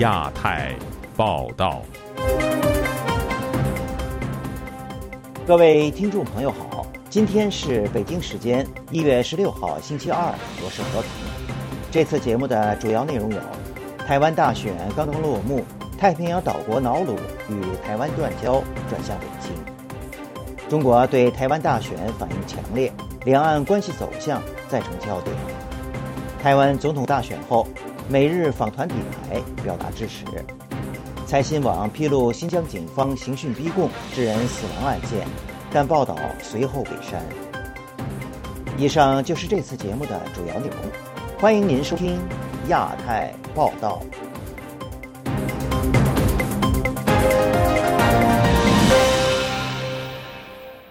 亚太报道。各位听众朋友好，今天是北京时间一月十六号星期二，我是和平。这次节目的主要内容有：台湾大选刚刚落幕，太平洋岛国瑙鲁与台湾断交，转向北京。中国对台湾大选反应强烈，两岸关系走向再成焦点。台湾总统大选后。每日访团底牌表达支持。财新网披露新疆警方刑讯逼供致人死亡案件，但报道随后被删。以上就是这次节目的主要内容，欢迎您收听亚太报道。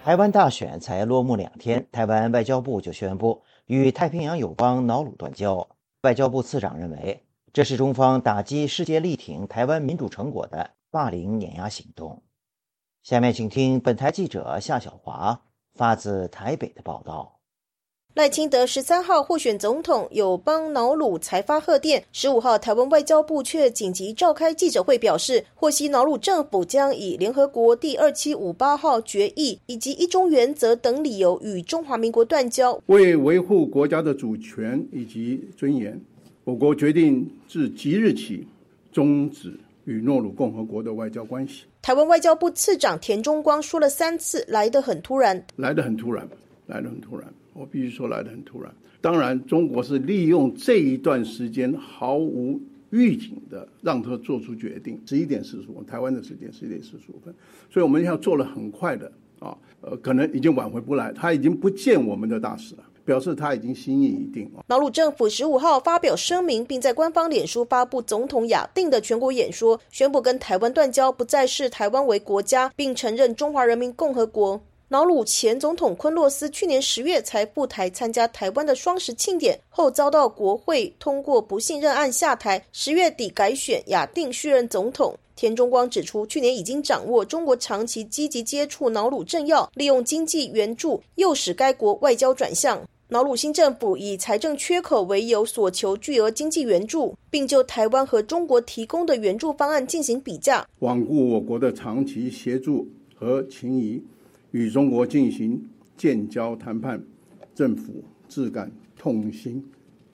台湾大选才落幕两天，台湾外交部就宣布与太平洋友邦瑙鲁断交。外交部次长认为，这是中方打击世界力挺台湾民主成果的霸凌碾压行动。下面请听本台记者夏小华发自台北的报道。赖清德十三号获选总统，友邦瑙鲁才发贺电。十五号，台湾外交部却紧急召开记者会，表示获悉瑙鲁政府将以联合国第二七五八号决议以及一中原则等理由与中华民国断交。为维护国家的主权以及尊严，我国决定自即日起终止与诺鲁共和国的外交关系。台湾外交部次长田中光说了三次，来得很突然，来得很突然，来得很突然。我必须说来的很突然。当然，中国是利用这一段时间毫无预警的让他做出决定。十一点四十五，台湾的时间十一点四十五分，所以我们要做了很快的啊，呃，可能已经挽回不来。他已经不见我们的大使了，表示他已经心意已定。瑙鲁政府十五号发表声明，并在官方脸书发布总统雅定的全国演说，宣布跟台湾断交，不再视台湾为国家，并承认中华人民共和国。瑙鲁前总统昆洛斯去年十月才赴台参加台湾的双十庆典，后遭到国会通过不信任案下台。十月底改选雅定续任总统。田中光指出，去年已经掌握中国长期积极接触瑙鲁政要，利用经济援助诱使该国外交转向。瑙鲁新政府以财政缺口为由，索求巨额经济援助，并就台湾和中国提供的援助方案进行比价，罔顾我国的长期协助和情谊。与中国进行建交谈判，政府自感痛心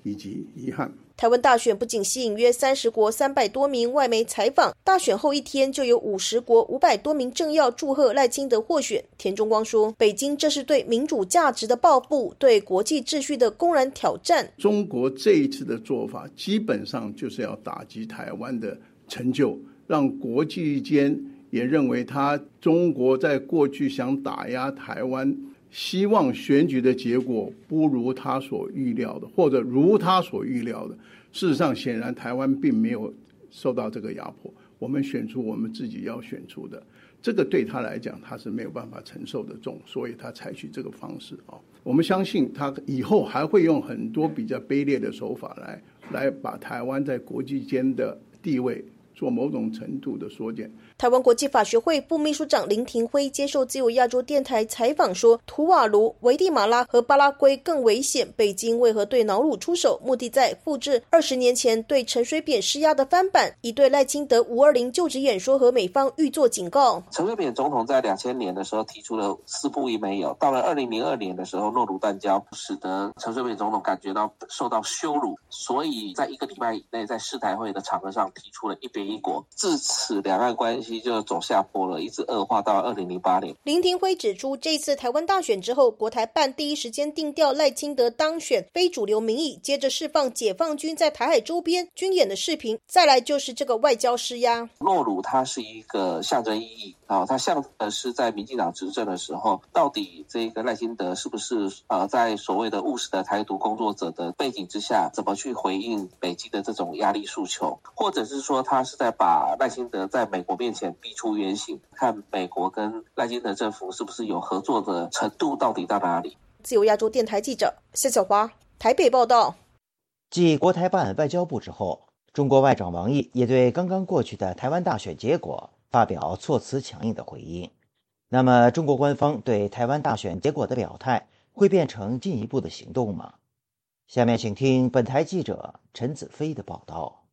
以及遗憾。台湾大选不仅吸引约三十国三百多名外媒采访，大选后一天就有五十国五百多名政要祝贺赖清德获选。田中光说：“北京这是对民主价值的报复，对国际秩序的公然挑战。中国这一次的做法，基本上就是要打击台湾的成就，让国际间。”也认为他中国在过去想打压台湾，希望选举的结果不如他所预料的，或者如他所预料的。事实上，显然台湾并没有受到这个压迫，我们选出我们自己要选出的，这个对他来讲他是没有办法承受的重，所以他采取这个方式啊。我们相信他以后还会用很多比较卑劣的手法来来把台湾在国际间的地位。做某种程度的缩减。台湾国际法学会副秘书长林廷辉接受自由亚洲电台采访说：“图瓦卢、危地马拉和巴拉圭更危险，北京为何对瑙鲁出手？目的在复制二十年前对陈水扁施压的翻版，以对赖清德五二零就职演说和美方预作警告。”陈水扁总统在两千年的时候提出了四不一没有，到了二零零二年的时候，诺鲁断交，使得陈水扁总统感觉到受到羞辱，所以在一个礼拜以内，在世台会的场合上提出了一边。一国自此，两岸关系就走下坡了，一直恶化到二零零八年。林廷辉指出，这次台湾大选之后，国台办第一时间定调赖清德当选非主流民意，接着释放解放军在台海周边军演的视频，再来就是这个外交施压。诺鲁它是一个象征意义啊，它象征是在民进党执政的时候，到底这个赖清德是不是呃在所谓的务实的台独工作者的背景之下，怎么去回应北京的这种压力诉求，或者是说他是？在把赖清德在美国面前逼出原形，看美国跟赖清德政府是不是有合作的程度到底到哪里？自由亚洲电台记者谢小华台北报道。继国台办、外交部之后，中国外长王毅也对刚刚过去的台湾大选结果发表措辞强硬的回应。那么，中国官方对台湾大选结果的表态会变成进一步的行动吗？下面请听本台记者陈子飞的报道。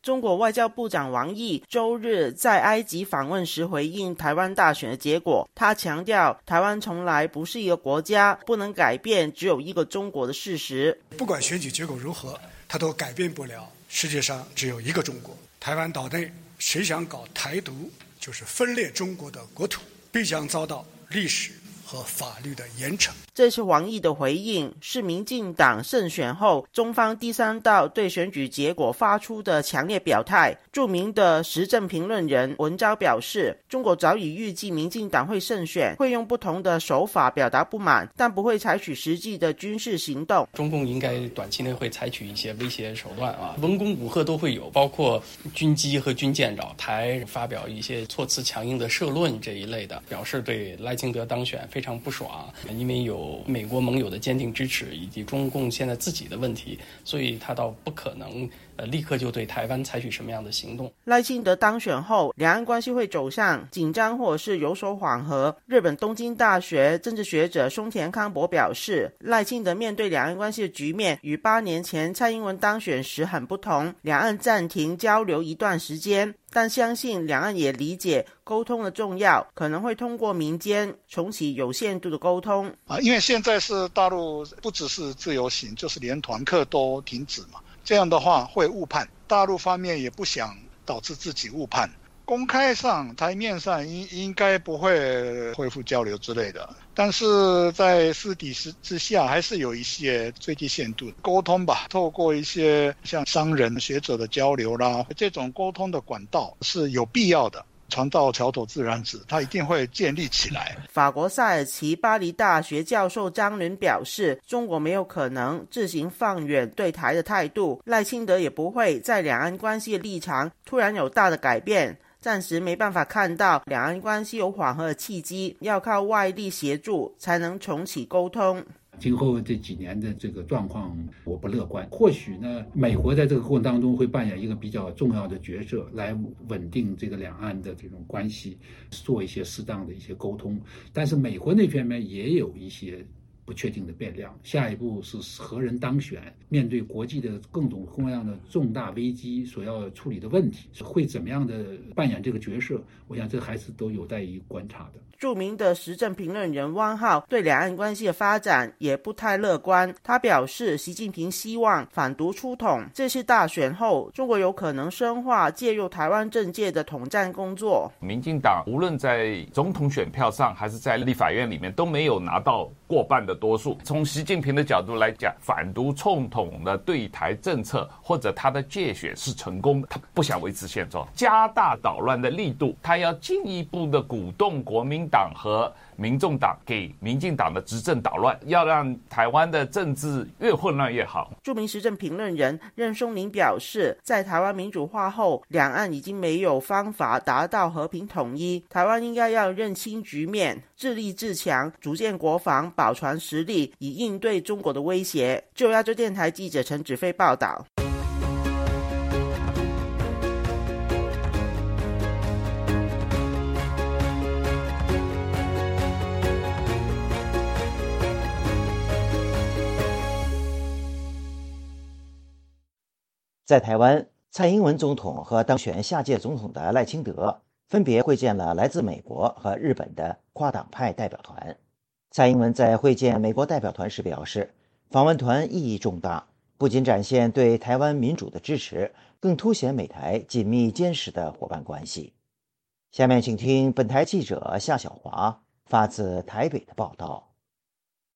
中国外交部长王毅周日在埃及访问时回应台湾大选的结果，他强调，台湾从来不是一个国家，不能改变只有一个中国的事实。不管选举结果如何，他都改变不了世界上只有一个中国。台湾岛内谁想搞台独，就是分裂中国的国土，必将遭到历史和法律的严惩。这是王毅的回应，是民进党胜选后中方第三道对选举结果发出的强烈表态。著名的时政评论人文昭表示，中国早已预计民进党会胜选，会用不同的手法表达不满，但不会采取实际的军事行动。中共应该短期内会采取一些威胁手段啊，文攻武吓都会有，包括军机和军舰扰台，发表一些措辞强硬的社论这一类的，表示对赖清德当选非非常不爽，因为有。美国盟友的坚定支持，以及中共现在自己的问题，所以他倒不可能呃立刻就对台湾采取什么样的行动。赖清德当选后，两岸关系会走向紧张或者是有所缓和。日本东京大学政治学者松田康博表示，赖清德面对两岸关系的局面与八年前蔡英文当选时很不同，两岸暂停交流一段时间。但相信两岸也理解沟通的重要，可能会通过民间重启有限度的沟通啊。因为现在是大陆不只是自由行，就是连团客都停止嘛。这样的话会误判，大陆方面也不想导致自己误判。公开上台面上应应该不会恢复交流之类的，但是在私底私之下还是有一些最低限度沟通吧。透过一些像商人、学者的交流啦，这种沟通的管道是有必要的。船到桥头自然直，它一定会建立起来。法国塞尔奇巴黎大学教授张伦表示，中国没有可能自行放远对台的态度，赖清德也不会在两岸关系的立场突然有大的改变。暂时没办法看到两岸关系有缓和的契机，要靠外力协助才能重启沟通。今后这几年的这个状况，我不乐观。或许呢，美国在这个过程当中会扮演一个比较重要的角色，来稳定这个两岸的这种关系，做一些适当的一些沟通。但是美国那边呢，也有一些。不确定的变量，下一步是何人当选？面对国际的各种各样的重大危机，所要处理的问题，会怎么样的扮演这个角色？我想这还是都有待于观察的。著名的时政评论人汪浩对两岸关系的发展也不太乐观。他表示，习近平希望反独出统，这次大选后，中国有可能深化介入台湾政界的统战工作。民进党无论在总统选票上，还是在立法院里面，都没有拿到过半的多数。从习近平的角度来讲，反独冲统的对台政策或者他的借选是成功的，他不想维持现状，加大捣乱的力度，他要进一步的鼓动国民。党和民众党给民进党的执政捣乱，要让台湾的政治越混乱越好。著名时政评论人任松林表示，在台湾民主化后，两岸已经没有方法达到和平统一，台湾应该要认清局面，自立自强，组建国防，保存实力，以应对中国的威胁。就亚洲电台记者陈子飞报道。在台湾，蔡英文总统和当选下届总统的赖清德分别会见了来自美国和日本的跨党派代表团。蔡英文在会见美国代表团时表示，访问团意义重大，不仅展现对台湾民主的支持，更凸显美台紧密坚实的伙伴关系。下面请听本台记者夏小华发自台北的报道。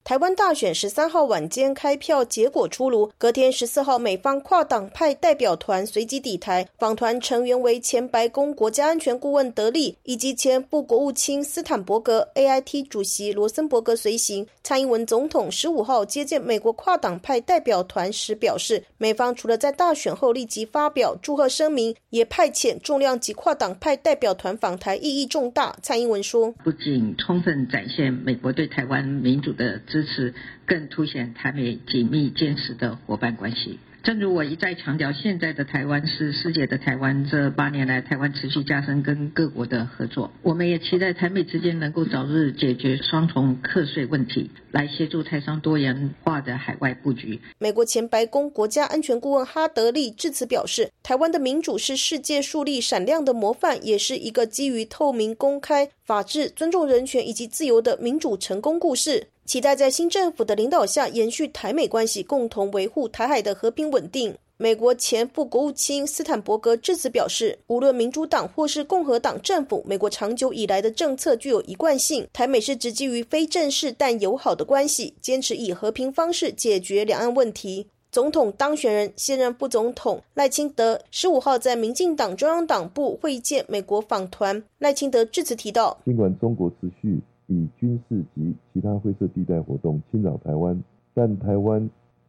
台湾大选十三号晚间开票结果出炉，隔天十四号，美方跨党派代表团随即抵台，访团成员为前白宫国家安全顾问德利以及前部国务卿斯坦伯格，AIT 主席罗森伯格随行。蔡英文总统十五号接见美国跨党派代表团时表示，美方除了在大选后立即发表祝贺声明，也派遣重量级跨党派代表团访台，意义重大。蔡英文说：“不仅充分展现美国对台湾民主的。”支持更凸显台美紧密坚实的伙伴关系。正如我一再强调，现在的台湾是世界的台湾。这八年来，台湾持续加深跟各国的合作，我们也期待台美之间能够早日解决双重课税问题，来协助台商多元化的海外布局。美国前白宫国家安全顾问哈德利致辞表示，台湾的民主是世界树立闪亮的模范，也是一个基于透明、公开、法治、尊重人权以及自由的民主成功故事。期待在新政府的领导下延续台美关系，共同维护台海的和平稳定。美国前副国务卿斯坦伯格致辞表示，无论民主党或是共和党政府，美国长久以来的政策具有一贯性，台美是直基于非正式但友好的关系，坚持以和平方式解决两岸问题。总统当选人现任副总统赖清德十五号在民进党中央党部会见美国访团，赖清德致辞提到，尽管中国持续。以军事及其他灰色地带活动侵扰台湾，但台湾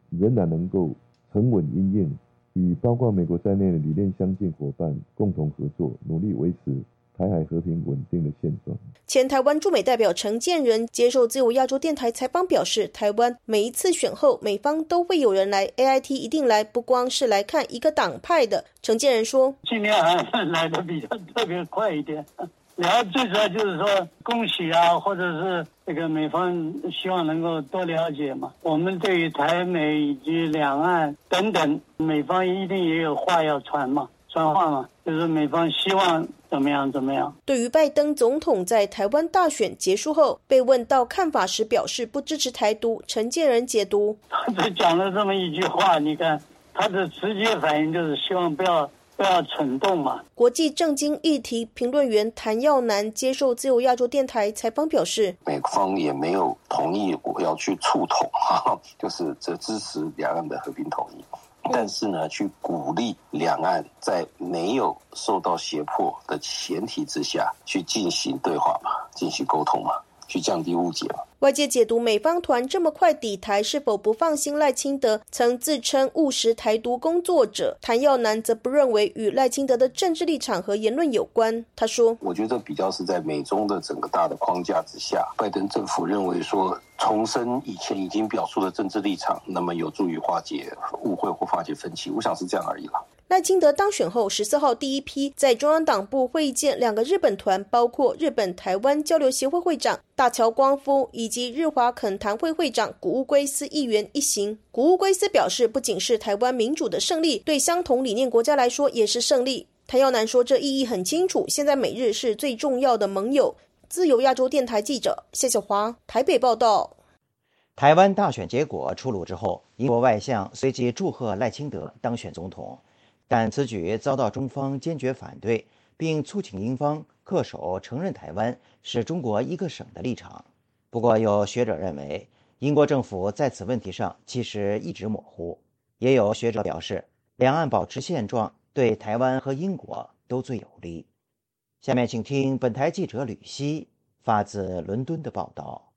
仍然能够沉稳应应，与包括美国在内的理念相近伙伴共同合作，努力维持台海和平稳定的现状。前台湾驻美代表陈建仁接受自由亚洲电台采访表示，台湾每一次选后，美方都会有人来，A I T 一定来，不光是来看一个党派的。陈建仁说：“今年还来的比较特别快一点。”然后最主要就是说，恭喜啊，或者是这个美方希望能够多了解嘛。我们对于台美以及两岸等等，美方一定也有话要传嘛，传话嘛，就是美方希望怎么样怎么样。对于拜登总统在台湾大选结束后被问到看法时，表示不支持台独，陈建仁解读，他只讲了这么一句话，你看他的直接反应就是希望不要。不要蠢动嘛！国际政经议题评论员谭耀南接受自由亚洲电台采访表示，美方也没有同意我要去促统，就是这支持两岸的和平统一，但是呢，去鼓励两岸在没有受到胁迫的前提之下去进行对话嘛，进行沟通嘛。去降低误解外界解读美方团这么快抵台，是否不放心赖清德？曾自称务实台独工作者谭耀南则不认为与赖清德的政治立场和言论有关。他说：“我觉得比较是在美中的整个大的框架之下，拜登政府认为说重申以前已经表述的政治立场，那么有助于化解误会或化解分歧。我想是这样而已了。”赖清德当选后，十四号第一批在中央党部会见两个日本团，包括日本台湾交流协会会长大桥光夫以及日华恳谈会会长古屋圭司议员一行。古屋圭司表示，不仅是台湾民主的胜利，对相同理念国家来说也是胜利。谭耀南说，这意义很清楚。现在美日是最重要的盟友。自由亚洲电台记者谢小华台北报道。台湾大选结果出炉之后，英国外相随即祝贺赖清德当选总统。但此举遭到中方坚决反对，并促请英方恪守承认台湾是中国一个省的立场。不过，有学者认为，英国政府在此问题上其实一直模糊。也有学者表示，两岸保持现状对台湾和英国都最有利。下面请听本台记者吕希发自伦敦的报道。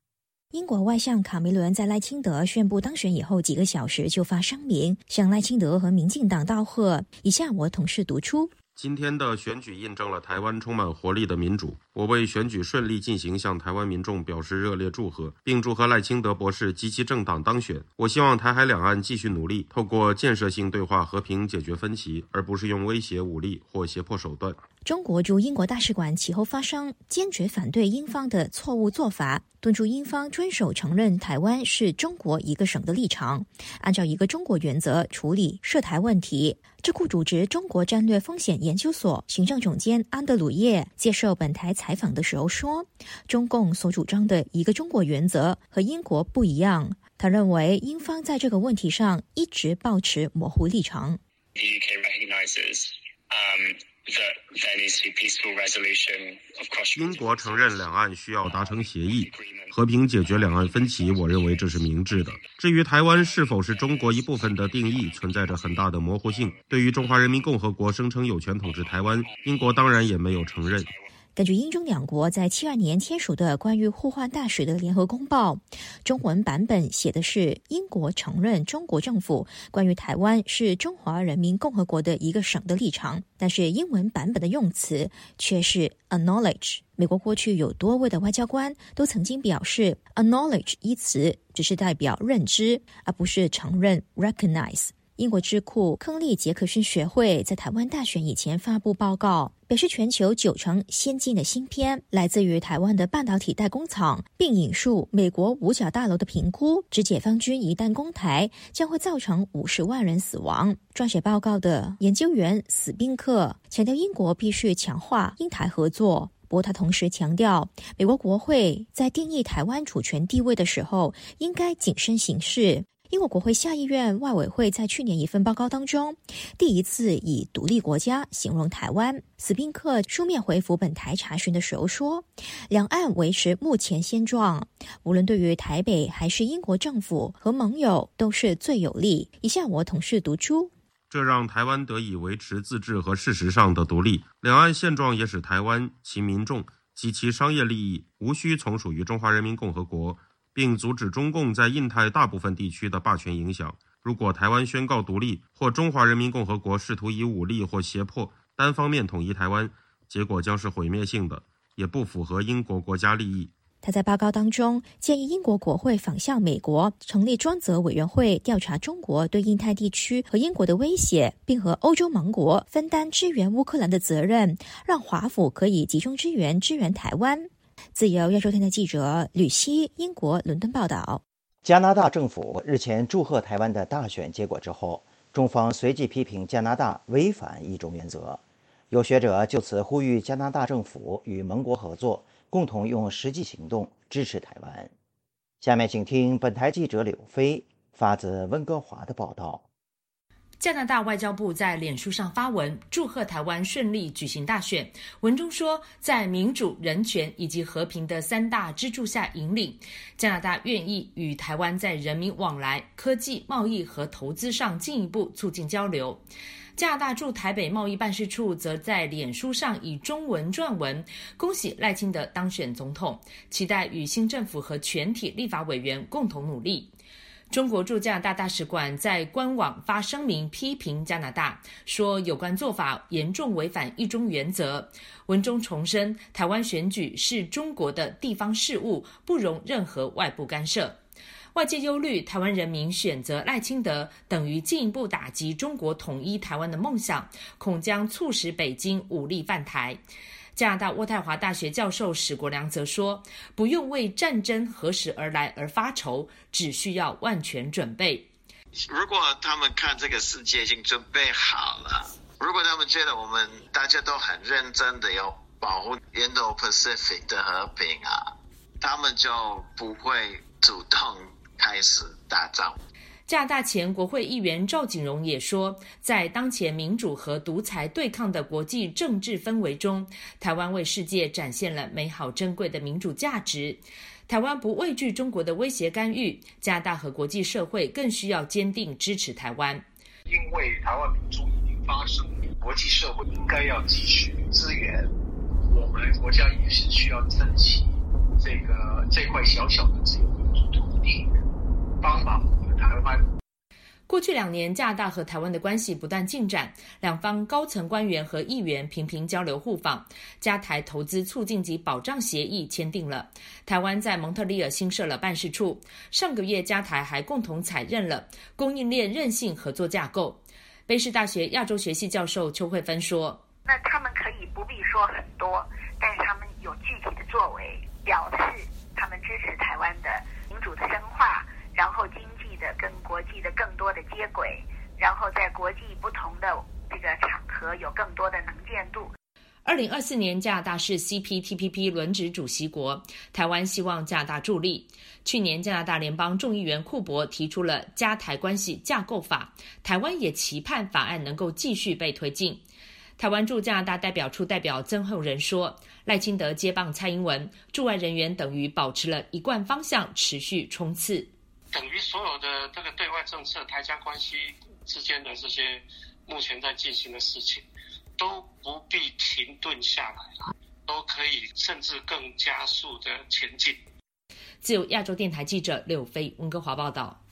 英国外相卡梅伦在赖清德宣布当选以后几个小时就发声明，向赖清德和民进党道贺。以下我同事读出：今天的选举印证了台湾充满活力的民主。我为选举顺利进行向台湾民众表示热烈祝贺，并祝贺赖清德博士及其政党当选。我希望台海两岸继续努力，透过建设性对话和平解决分歧，而不是用威胁、武力或胁迫手段。中国驻英国大使馆其后发声，坚决反对英方的错误做法，敦促英方遵守承认台湾是中国一个省的立场，按照一个中国原则处理涉台问题。智库组织中国战略风险研究所行政总监安德鲁耶接受本台采访的时候说：“中共所主张的一个中国原则和英国不一样。他认为英方在这个问题上一直保持模糊立场。”英国承认两岸需要达成协议，和平解决两岸分歧。我认为这是明智的。至于台湾是否是中国一部分的定义，存在着很大的模糊性。对于中华人民共和国声称有权统治台湾，英国当然也没有承认。根据英中两国在七二年签署的关于互换大使的联合公报，中文版本写的是英国承认中国政府关于台湾是中华人民共和国的一个省的立场，但是英文版本的用词却是 acknowledge。美国过去有多位的外交官都曾经表示，acknowledge 一词只是代表认知，而不是承认 recognize。英国智库亨利·杰克逊学会在台湾大选以前发布报告，表示全球九成先进的芯片来自于台湾的半导体代工厂，并引述美国五角大楼的评估，指解放军一旦攻台，将会造成五十万人死亡。撰写报告的研究员史宾克强调，英国必须强化英台合作。不过，他同时强调，美国国会在定义台湾主权地位的时候，应该谨慎行事。英国国会下议院外委会在去年一份报告当中，第一次以独立国家形容台湾。斯宾克书面回复本台查询的时候说，两岸维持目前现状，无论对于台北还是英国政府和盟友都是最有利。以下我同事读出：这让台湾得以维持自治和事实上的独立。两岸现状也使台湾其民众及其商业利益无需从属于中华人民共和国。并阻止中共在印太大部分地区的霸权影响。如果台湾宣告独立，或中华人民共和国试图以武力或胁迫单方面统一台湾，结果将是毁灭性的，也不符合英国国家利益。他在报告当中建议英国国会仿效美国，成立专责委员会调查中国对印太地区和英国的威胁，并和欧洲盟国分担支援乌克兰的责任，让华府可以集中支援支援台湾。自由亚洲电台记者吕希，英国伦敦报道。加拿大政府日前祝贺台湾的大选结果之后，中方随即批评加拿大违反一中原则。有学者就此呼吁加拿大政府与盟国合作，共同用实际行动支持台湾。下面请听本台记者柳飞发自温哥华的报道。加拿大外交部在脸书上发文祝贺台湾顺利举行大选。文中说，在民主、人权以及和平的三大支柱下引领，加拿大愿意与台湾在人民往来、科技、贸易和投资上进一步促进交流。加拿大驻台北贸易办事处则在脸书上以中文撰文，恭喜赖清德当选总统，期待与新政府和全体立法委员共同努力。中国驻加拿大大使馆在官网发声明批评加拿大，说有关做法严重违反一中原则。文中重申，台湾选举是中国的地方事务，不容任何外部干涉。外界忧虑，台湾人民选择赖清德，等于进一步打击中国统一台湾的梦想，恐将促使北京武力犯台。加拿大渥太华大学教授史国良则说：“不用为战争何时而来而发愁，只需要万全准备。如果他们看这个世界已经准备好了，如果他们觉得我们大家都很认真的要保护印度 Pacific 的和平啊，他们就不会主动开始打仗。”加拿大前国会议员赵景荣也说，在当前民主和独裁对抗的国际政治氛围中，台湾为世界展现了美好珍贵的民主价值。台湾不畏惧中国的威胁干预，加拿大和国际社会更需要坚定支持台湾。因为台湾民主已经发生，国际社会应该要继续支援，我们国家也是需要珍惜这个这块小小的自由民主土地，帮忙。台湾过去两年，加拿大和台湾的关系不断进展，两方高层官员和议员频频交流互访，加台投资促进及保障协议签订了。台湾在蒙特利尔新设了办事处。上个月，加台还共同采认了供应链韧性合作架构。卑诗大学亚洲学系教授邱慧芬说：“那他们可以不必说很多，但是他们有具体的作为，表示他们支持台湾的民主的深化，然后经。”跟国际的更多的接轨，然后在国际不同的这个场合有更多的能见度。二零二四年，加拿大是 CPTPP 轮值主席国，台湾希望加拿大助力。去年，加拿大联邦众议员库珀提出了加台关系架构法，台湾也期盼法案能够继续被推进。台湾驻加拿大代表处代表曾厚仁说：“赖清德接棒蔡英文，驻外人员等于保持了一贯方向，持续冲刺。”等于所有的这个对外政策、台加关系之间的这些目前在进行的事情，都不必停顿下来了，都可以甚至更加速的前进。自由亚洲电台记者柳飞温哥华报道。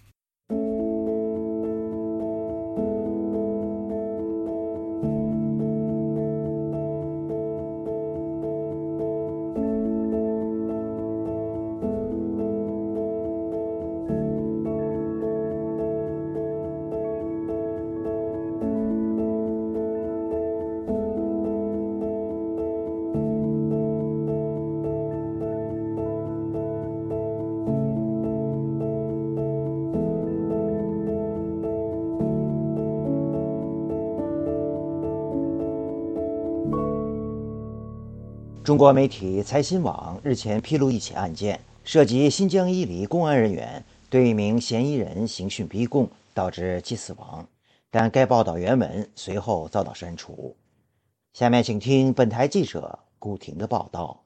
中国媒体财新网日前披露一起案件，涉及新疆伊犁公安人员对一名嫌疑人刑讯逼供，导致其死亡。但该报道原文随后遭到删除。下面请听本台记者古婷的报道。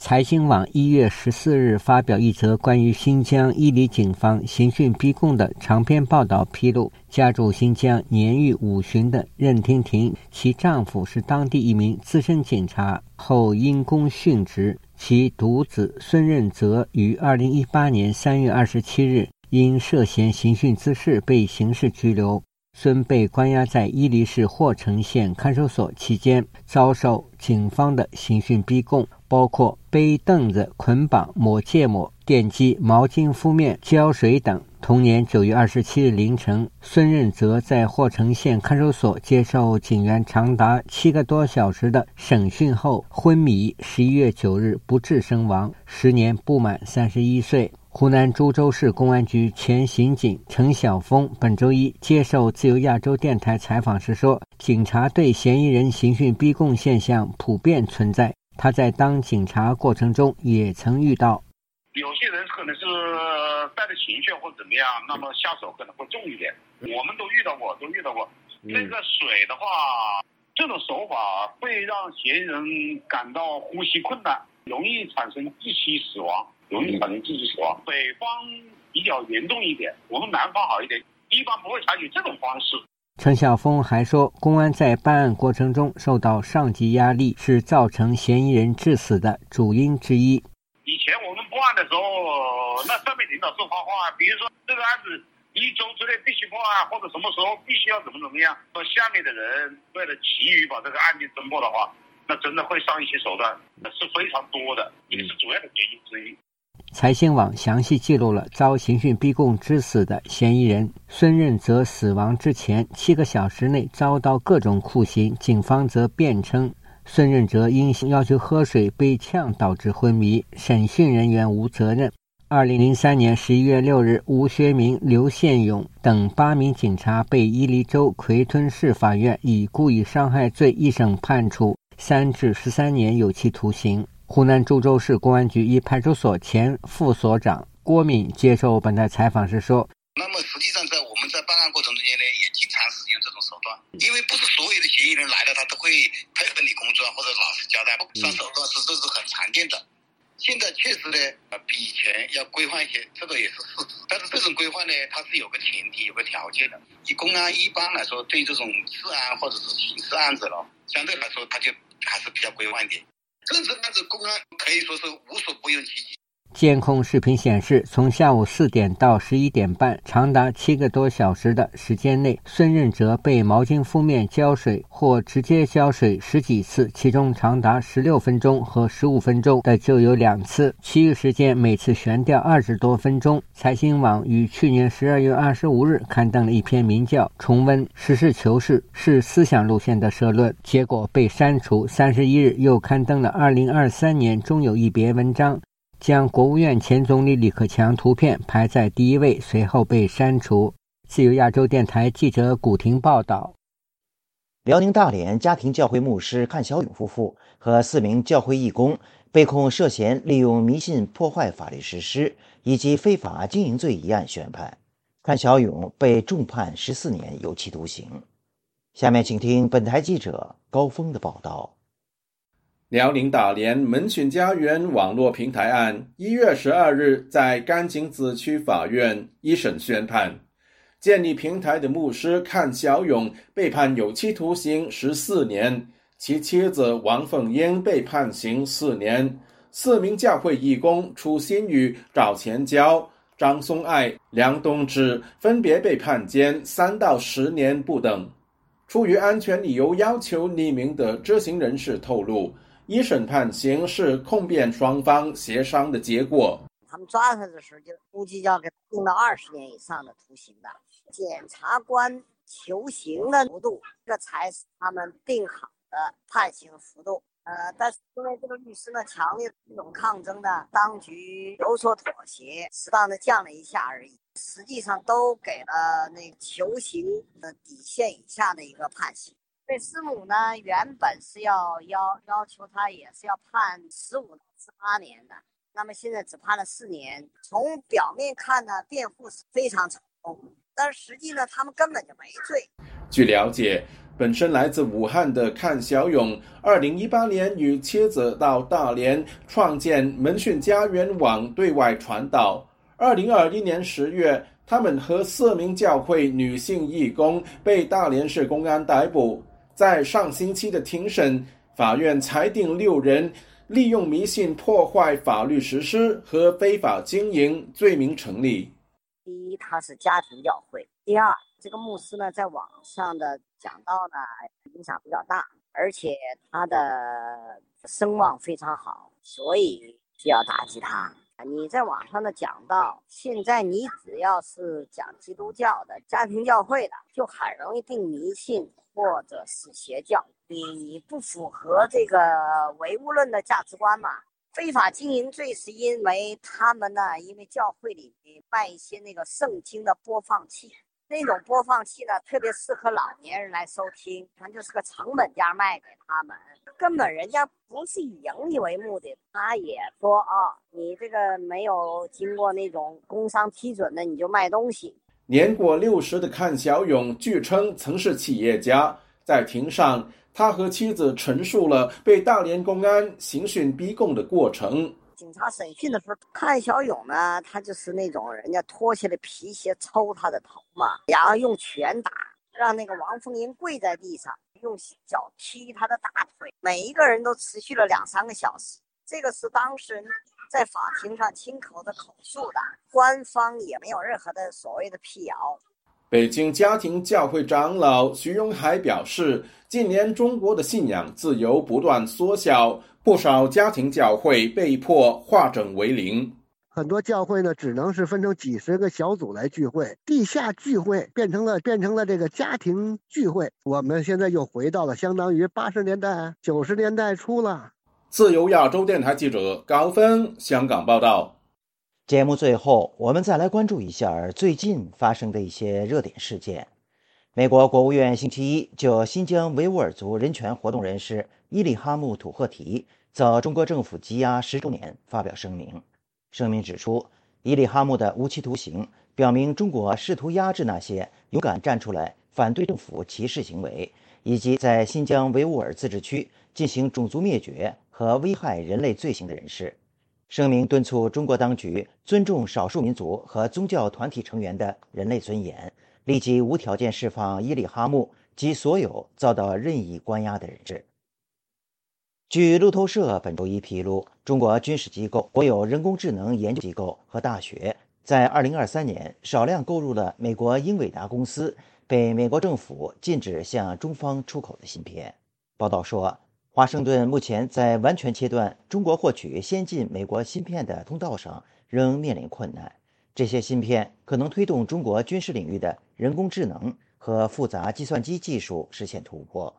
财新网一月十四日发表一则关于新疆伊犁警方刑讯逼供的长篇报道，披露家住新疆年逾五旬的任婷婷，其丈夫是当地一名资深警察，后因公殉职。其独子孙任泽于二零一八年三月二十七日因涉嫌刑讯滋事被刑事拘留。孙被关押在伊犁市霍城县看守所期间，遭受警方的刑讯逼供。包括背凳子捆绑、抹芥末、电击、毛巾敷面、浇水等。同年九月二十七日凌晨，孙任泽在霍城县看守所接受警员长达七个多小时的审讯后昏迷，十一月九日不治身亡，时年不满三十一岁。湖南株洲市公安局前刑警陈晓峰本周一接受自由亚洲电台采访时说：“警察对嫌疑人刑讯逼供现象普遍存在。”他在当警察过程中也曾遇到，有些人可能是带着情绪或者怎么样，那么下手可能会重一点。我们都遇到过，都遇到过。那个水的话，这种手法会让嫌疑人感到呼吸困难，容易产生窒息死亡，容易产生窒息死亡。北方比较严重一点，我们南方好一点，一般不会采取这种方式。陈晓峰还说，公安在办案过程中受到上级压力，是造成嫌疑人致死的主因之一。以前我们破案的时候，那上面领导是发话，比如说这个案子一周之内必须破案，或者什么时候必须要怎么怎么样。说下面的人为了急于把这个案件侦破的话，那真的会上一些手段，那是非常多的，也是主要的原因之一。财新网详细记录了遭刑讯逼供致死的嫌疑人孙任泽死亡之前七个小时内遭到各种酷刑。警方则辩称，孙任泽因要求喝水被呛导致昏迷，审讯人员无责任。二零零三年十一月六日，吴学明、刘宪勇等八名警察被伊犁州奎屯市法院以故意伤害罪一审判处三至十三年有期徒刑。湖南株洲市公安局一派出所前副所长郭敏接受本台采访时说：“那么实际上，在我们在办案过程中间呢，也经常使用这种手段，因为不是所有的嫌疑人来了，他都会配合你工作或者老实交代，上手段是这是很常见的。现在确实呢，比以前要规范一些，这个也是事实。但是这种规范呢，它是有个前提、有个条件的。以公安一般来说，对这种治安或者是刑事案子了，相对来说，它就还是比较规范一点。”政治案子，公安可以说是无所不用其极。监控视频显示，从下午四点到十一点半，长达七个多小时的时间内，孙任泽被毛巾敷面、浇水或直接浇水十几次，其中长达十六分钟和十五分钟的就有两次，其余时间每次悬吊二十多分钟。财新网于去年十二月二十五日刊登了一篇名叫《重温实事求是是思想路线》的社论，结果被删除。三十一日又刊登了二零二三年终有一别文章。将国务院前总理李克强图片排在第一位，随后被删除。自由亚洲电台记者古婷报道：辽宁大连家庭教会牧师阚小勇夫妇和四名教会义工被控涉嫌利用迷信破坏法律实施以及非法经营罪一案宣判，阚小勇被重判十四年有期徒刑。下面请听本台记者高峰的报道。辽宁大连门群家园网络平台案，一月十二日在甘井子区法院一审宣判，建立平台的牧师阚小勇被判有期徒刑十四年，其妻子王凤英被判刑四年，四名教会义工楚新宇、赵前娇、张松爱、梁东志分别被判监三到十年不等。出于安全理由，要求匿名的知情人士透露。一审判刑是控辩双方协商的结果。他们抓他的时候，就估计要给定到二十年以上的徒刑的。检察官求刑的幅度，这才是他们定好的判刑幅度。呃，但是因为这个律师呢强烈这种抗争呢，当局有所妥协，适当的降了一下而已。实际上都给了那求刑的底线以下的一个判刑。对师母呢，原本是要要要求他也是要判十五十八年的，那么现在只判了四年。从表面看呢，辩护是非常成功，但实际呢，他们根本就没罪。据了解，本身来自武汉的阚小勇，二零一八年与妻子到大连创建门讯家园网对外传道。二零二一年十月，他们和四名教会女性义工被大连市公安逮捕。在上星期的庭审，法院裁定六人利用迷信破坏法律实施和非法经营罪名成立。第一，他是家庭教会；第二，这个牧师呢，在网上的讲道呢影响比较大，而且他的声望非常好，所以需要打击他。你在网上的讲道，现在你只要是讲基督教的家庭教会的，就很容易定迷信。或者是邪教，你不符合这个唯物论的价值观嘛？非法经营罪是因为他们呢，因为教会里面卖一些那个圣经的播放器，那种播放器呢，特别适合老年人来收听，它就是个成本价卖给他们，根本人家不是以盈利为目的。他也说啊，你这个没有经过那种工商批准的，你就卖东西。年过六十的阚小勇，据称曾是企业家。在庭上，他和妻子陈述了被大连公安刑讯逼供的过程。警察审讯的时候，阚小勇呢，他就是那种人家脱下了皮鞋抽他的头嘛，然后用拳打，让那个王凤英跪在地上，用脚踢他的大腿。每一个人都持续了两三个小时。这个是当事人。在法庭上亲口的口述的，官方也没有任何的所谓的辟谣。北京家庭教会长老徐荣海表示，近年中国的信仰自由不断缩小，不少家庭教会被迫化整为零。很多教会呢，只能是分成几十个小组来聚会，地下聚会变成了变成了这个家庭聚会。我们现在又回到了相当于八十年代、九十年代初了。自由亚洲电台记者高峰香港报道。节目最后，我们再来关注一下最近发生的一些热点事件。美国国务院星期一就新疆维吾尔族人权活动人士伊利哈木·土赫提遭中国政府羁押十周年发表声明。声明指出，伊利哈木的无期徒刑表明中国试图压制那些勇敢站出来反对政府歧视行为，以及在新疆维吾尔自治区进行种族灭绝。和危害人类罪行的人士，声明敦促中国当局尊重少数民族和宗教团体成员的人类尊严，立即无条件释放伊里哈木及所有遭到任意关押的人质。据路透社本周一披露，中国军事机构、国有人工智能研究机构和大学在2023年少量购入了美国英伟达公司被美国政府禁止向中方出口的芯片。报道说。华盛顿目前在完全切断中国获取先进美国芯片的通道上仍面临困难。这些芯片可能推动中国军事领域的人工智能和复杂计算机技术实现突破。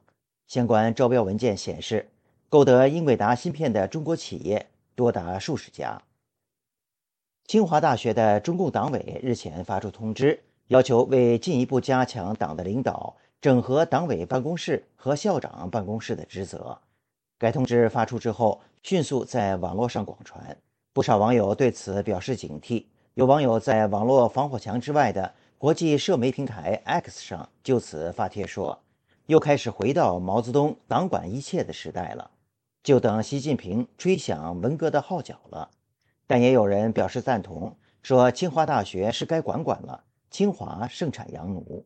相关招标文件显示，购得英伟达芯片的中国企业多达数十家。清华大学的中共党委日前发出通知，要求为进一步加强党的领导，整合党委办公室和校长办公室的职责。该通知发出之后，迅速在网络上广传，不少网友对此表示警惕。有网友在网络防火墙之外的国际社媒平台 X 上就此发帖说：“又开始回到毛泽东党管一切的时代了，就等习近平吹响文革的号角了。”但也有人表示赞同，说清华大学是该管管了，清华盛产洋奴。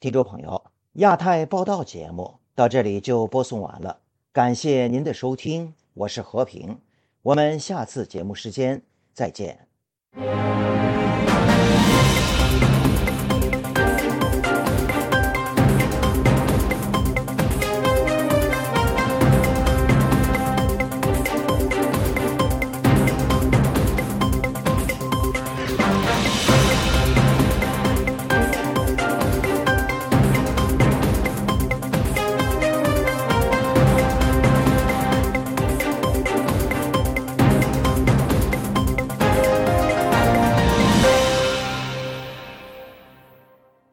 听众朋友，亚太报道节目到这里就播送完了。感谢您的收听，我是和平，我们下次节目时间再见。